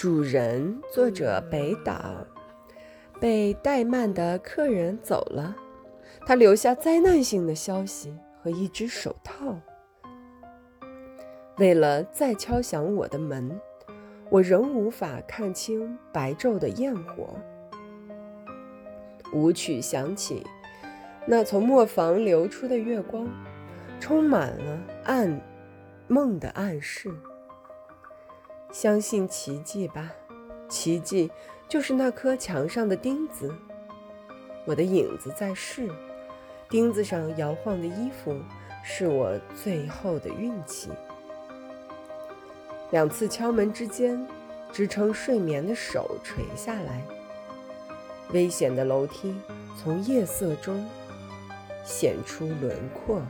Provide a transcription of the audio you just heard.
主人，作者北岛，被怠慢的客人走了，他留下灾难性的消息和一只手套。为了再敲响我的门，我仍无法看清白昼的焰火。舞曲响起，那从磨坊流出的月光，充满了暗梦的暗示。相信奇迹吧，奇迹就是那颗墙上的钉子。我的影子在试，钉子上摇晃的衣服是我最后的运气。两次敲门之间，支撑睡眠的手垂下来。危险的楼梯从夜色中显出轮廓。